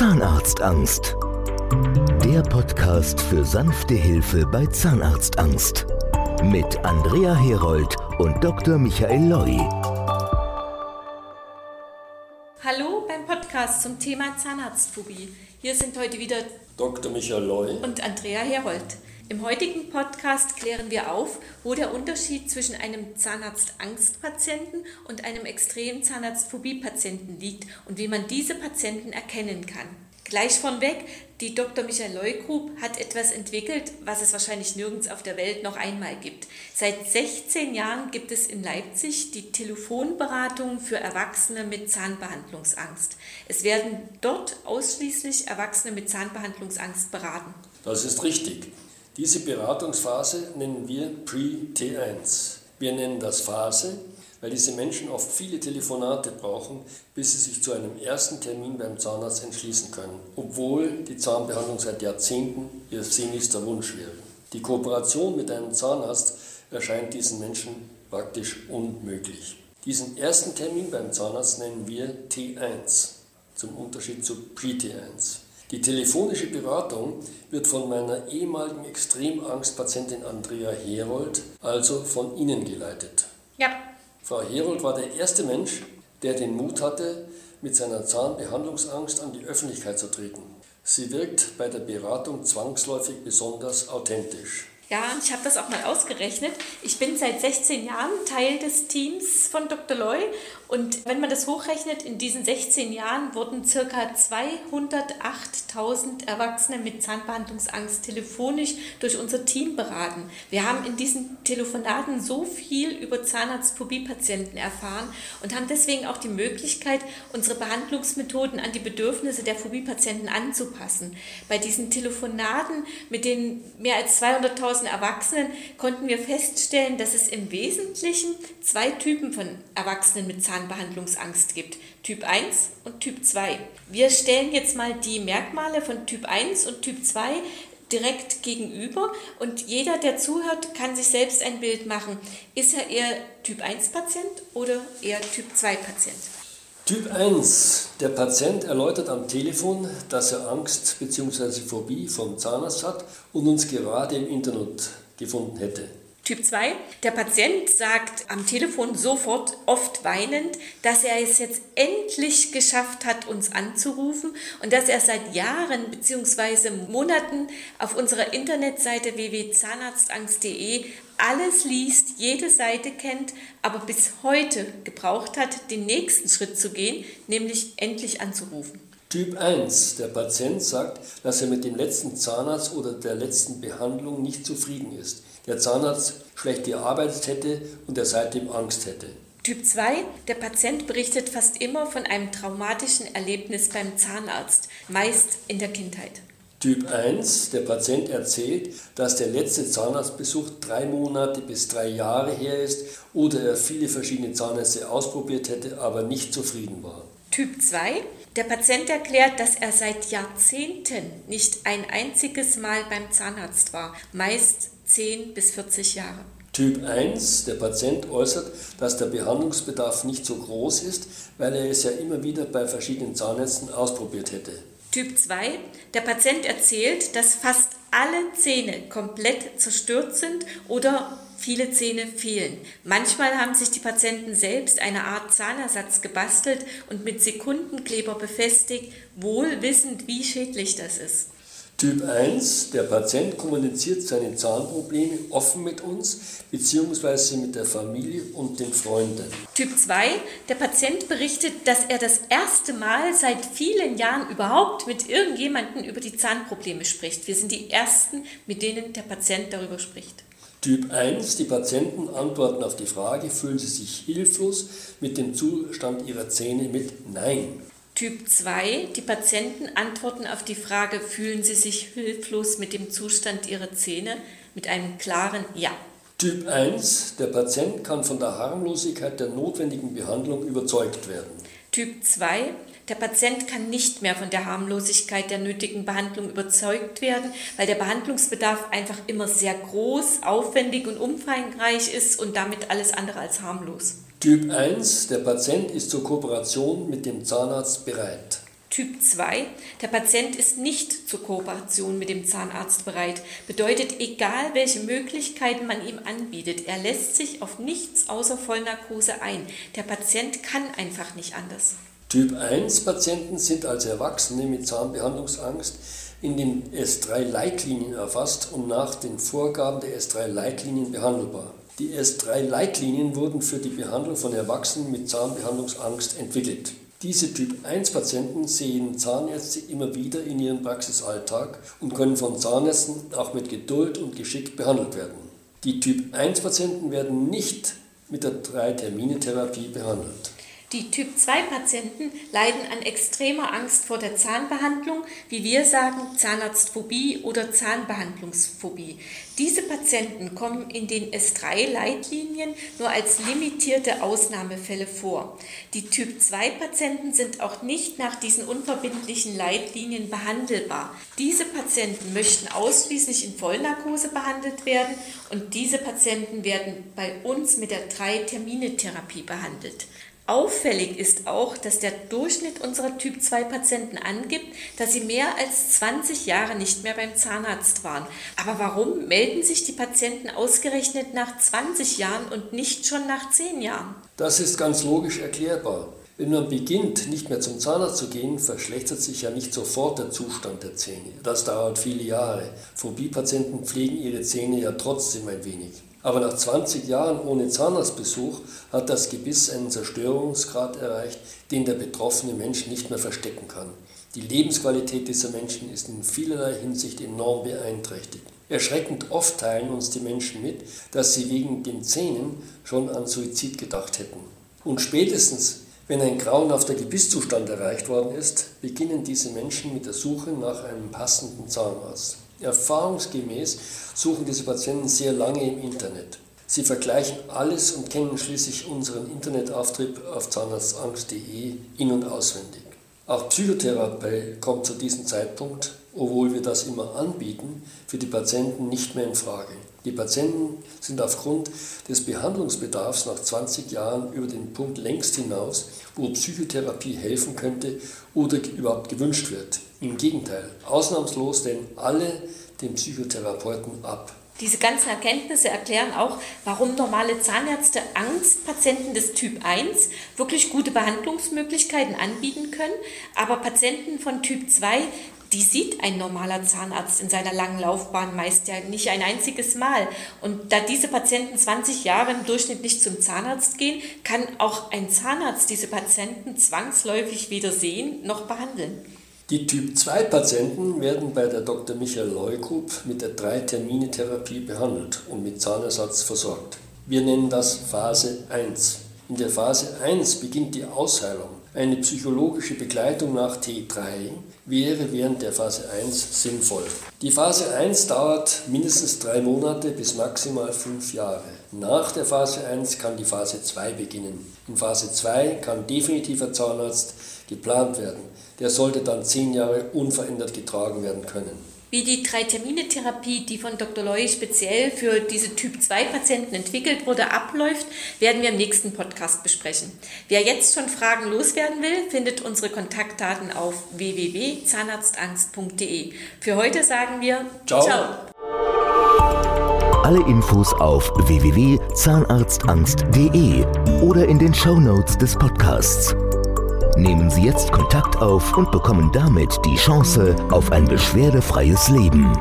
Zahnarztangst. Der Podcast für sanfte Hilfe bei Zahnarztangst. Mit Andrea Herold und Dr. Michael Loi. Hallo beim Podcast zum Thema Zahnarztphobie. Hier sind heute wieder Dr. Michael Loi und Andrea Herold. Im heutigen Podcast klären wir auf, wo der Unterschied zwischen einem Zahnarztangstpatienten und einem extremen Zahnarztphobie-Patienten liegt und wie man diese Patienten erkennen kann. Gleich vorweg, die Dr. Michael Leugrub hat etwas entwickelt, was es wahrscheinlich nirgends auf der Welt noch einmal gibt. Seit 16 Jahren gibt es in Leipzig die Telefonberatung für Erwachsene mit Zahnbehandlungsangst. Es werden dort ausschließlich Erwachsene mit Zahnbehandlungsangst beraten. Das ist richtig. Diese Beratungsphase nennen wir Pre-T1. Wir nennen das Phase, weil diese Menschen oft viele Telefonate brauchen, bis sie sich zu einem ersten Termin beim Zahnarzt entschließen können, obwohl die Zahnbehandlung seit Jahrzehnten ihr sehnlichster Wunsch wäre. Die Kooperation mit einem Zahnarzt erscheint diesen Menschen praktisch unmöglich. Diesen ersten Termin beim Zahnarzt nennen wir T1, zum Unterschied zu Pre-T1. Die telefonische Beratung wird von meiner ehemaligen Extremangstpatientin Andrea Herold, also von Ihnen geleitet. Ja. Frau Herold war der erste Mensch, der den Mut hatte, mit seiner Zahnbehandlungsangst an die Öffentlichkeit zu treten. Sie wirkt bei der Beratung zwangsläufig besonders authentisch. Ja, ich habe das auch mal ausgerechnet. Ich bin seit 16 Jahren Teil des Teams von Dr. Loy und wenn man das hochrechnet, in diesen 16 Jahren wurden ca. 208.000 Erwachsene mit Zahnbehandlungsangst telefonisch durch unser Team beraten. Wir haben in diesen Telefonaten so viel über Zahnarztphobie-Patienten erfahren und haben deswegen auch die Möglichkeit, unsere Behandlungsmethoden an die Bedürfnisse der Phobie-Patienten anzupassen. Bei diesen Telefonaten mit den mehr als 200.000 2000 Erwachsenen konnten wir feststellen, dass es im Wesentlichen zwei Typen von Erwachsenen mit Zahnbehandlungsangst gibt. Typ 1 und Typ 2. Wir stellen jetzt mal die Merkmale von Typ 1 und Typ 2 direkt gegenüber und jeder, der zuhört, kann sich selbst ein Bild machen. Ist er eher Typ 1 Patient oder eher Typ 2 Patient? Typ 1. Der Patient erläutert am Telefon, dass er Angst bzw. Phobie vom Zahnarzt hat und uns gerade im Internet gefunden hätte. Typ 2. Der Patient sagt am Telefon sofort, oft weinend, dass er es jetzt endlich geschafft hat, uns anzurufen und dass er seit Jahren bzw. Monaten auf unserer Internetseite www.zahnarztangst.de alles liest, jede Seite kennt, aber bis heute gebraucht hat, den nächsten Schritt zu gehen, nämlich endlich anzurufen. Typ 1. Der Patient sagt, dass er mit dem letzten Zahnarzt oder der letzten Behandlung nicht zufrieden ist der Zahnarzt schlecht gearbeitet hätte und er seitdem Angst hätte. Typ 2. Der Patient berichtet fast immer von einem traumatischen Erlebnis beim Zahnarzt, meist in der Kindheit. Typ 1. Der Patient erzählt, dass der letzte Zahnarztbesuch drei Monate bis drei Jahre her ist oder er viele verschiedene Zahnärzte ausprobiert hätte, aber nicht zufrieden war. Typ 2. Der Patient erklärt, dass er seit Jahrzehnten nicht ein einziges Mal beim Zahnarzt war, meist 10 bis 40 Jahre. Typ 1, der Patient äußert, dass der Behandlungsbedarf nicht so groß ist, weil er es ja immer wieder bei verschiedenen Zahnärzten ausprobiert hätte. Typ 2, der Patient erzählt, dass fast alle Zähne komplett zerstört sind oder viele Zähne fehlen. Manchmal haben sich die Patienten selbst eine Art Zahnersatz gebastelt und mit Sekundenkleber befestigt, wohl wissend, wie schädlich das ist. Typ 1, der Patient kommuniziert seine Zahnprobleme offen mit uns bzw. mit der Familie und den Freunden. Typ 2, der Patient berichtet, dass er das erste Mal seit vielen Jahren überhaupt mit irgendjemandem über die Zahnprobleme spricht. Wir sind die Ersten, mit denen der Patient darüber spricht. Typ 1, die Patienten antworten auf die Frage, fühlen sie sich hilflos mit dem Zustand ihrer Zähne mit Nein. Typ 2, die Patienten antworten auf die Frage, fühlen sie sich hilflos mit dem Zustand ihrer Zähne mit einem klaren Ja. Typ 1, der Patient kann von der Harmlosigkeit der notwendigen Behandlung überzeugt werden. Typ 2, der Patient kann nicht mehr von der Harmlosigkeit der nötigen Behandlung überzeugt werden, weil der Behandlungsbedarf einfach immer sehr groß, aufwendig und umfangreich ist und damit alles andere als harmlos. Typ 1, der Patient ist zur Kooperation mit dem Zahnarzt bereit. Typ 2. Der Patient ist nicht zur Kooperation mit dem Zahnarzt bereit. Bedeutet, egal welche Möglichkeiten man ihm anbietet, er lässt sich auf nichts außer Vollnarkose ein. Der Patient kann einfach nicht anders. Typ 1 Patienten sind als Erwachsene mit Zahnbehandlungsangst in den S3-Leitlinien erfasst und nach den Vorgaben der S3-Leitlinien behandelbar. Die S3-Leitlinien wurden für die Behandlung von Erwachsenen mit Zahnbehandlungsangst entwickelt. Diese Typ-1-Patienten sehen Zahnärzte immer wieder in ihrem Praxisalltag und können von Zahnärzten auch mit Geduld und Geschick behandelt werden. Die Typ-1-Patienten werden nicht mit der Drei-Termine-Therapie behandelt. Die Typ-2-Patienten leiden an extremer Angst vor der Zahnbehandlung, wie wir sagen Zahnarztphobie oder Zahnbehandlungsphobie. Diese Patienten kommen in den S3-Leitlinien nur als limitierte Ausnahmefälle vor. Die Typ-2-Patienten sind auch nicht nach diesen unverbindlichen Leitlinien behandelbar. Diese Patienten möchten ausschließlich in Vollnarkose behandelt werden und diese Patienten werden bei uns mit der Drei-Termine-Therapie behandelt. Auffällig ist auch, dass der Durchschnitt unserer Typ-2-Patienten angibt, dass sie mehr als 20 Jahre nicht mehr beim Zahnarzt waren. Aber warum melden sich die Patienten ausgerechnet nach 20 Jahren und nicht schon nach 10 Jahren? Das ist ganz logisch erklärbar. Wenn man beginnt, nicht mehr zum Zahnarzt zu gehen, verschlechtert sich ja nicht sofort der Zustand der Zähne. Das dauert viele Jahre. Phobie-Patienten pflegen ihre Zähne ja trotzdem ein wenig. Aber nach 20 Jahren ohne Zahnarztbesuch hat das Gebiss einen Zerstörungsgrad erreicht, den der betroffene Mensch nicht mehr verstecken kann. Die Lebensqualität dieser Menschen ist in vielerlei Hinsicht enorm beeinträchtigt. Erschreckend oft teilen uns die Menschen mit, dass sie wegen den Zähnen schon an Suizid gedacht hätten. Und spätestens, wenn ein grauenhafter Gebisszustand erreicht worden ist, beginnen diese Menschen mit der Suche nach einem passenden Zahnarzt. Erfahrungsgemäß suchen diese Patienten sehr lange im Internet. Sie vergleichen alles und kennen schließlich unseren Internetauftrieb auf zahnarztangst.de in- und auswendig. Auch Psychotherapie kommt zu diesem Zeitpunkt, obwohl wir das immer anbieten, für die Patienten nicht mehr in Frage. Die Patienten sind aufgrund des Behandlungsbedarfs nach 20 Jahren über den Punkt längst hinaus, wo Psychotherapie helfen könnte oder überhaupt gewünscht wird. Im Gegenteil, ausnahmslos lehnen alle den Psychotherapeuten ab. Diese ganzen Erkenntnisse erklären auch, warum normale Zahnärzte Angstpatienten des Typ 1 wirklich gute Behandlungsmöglichkeiten anbieten können, aber Patienten von Typ 2 die sieht ein normaler Zahnarzt in seiner langen Laufbahn meist ja nicht ein einziges Mal. Und da diese Patienten 20 Jahre im Durchschnitt nicht zum Zahnarzt gehen, kann auch ein Zahnarzt diese Patienten zwangsläufig weder sehen noch behandeln. Die Typ-2-Patienten werden bei der Dr. Michael Leukub mit der Drei-Termine-Therapie behandelt und mit Zahnersatz versorgt. Wir nennen das Phase 1. In der Phase 1 beginnt die Ausheilung. Eine psychologische Begleitung nach T3 wäre während der Phase 1 sinnvoll. Die Phase 1 dauert mindestens drei Monate bis maximal fünf Jahre. Nach der Phase 1 kann die Phase 2 beginnen. In Phase 2 kann definitiver Zahnarzt geplant werden. Der sollte dann zehn Jahre unverändert getragen werden können. Wie die Drei-Termine-Therapie, die von Dr. Loy speziell für diese Typ-2-Patienten entwickelt wurde, abläuft, werden wir im nächsten Podcast besprechen. Wer jetzt schon Fragen loswerden will, findet unsere Kontaktdaten auf www.zahnarztangst.de. Für heute sagen wir Ciao. Ciao. Alle Infos auf www.zahnarztangst.de oder in den Show Notes des Podcasts. Nehmen Sie jetzt Kontakt auf und bekommen damit die Chance auf ein beschwerdefreies Leben.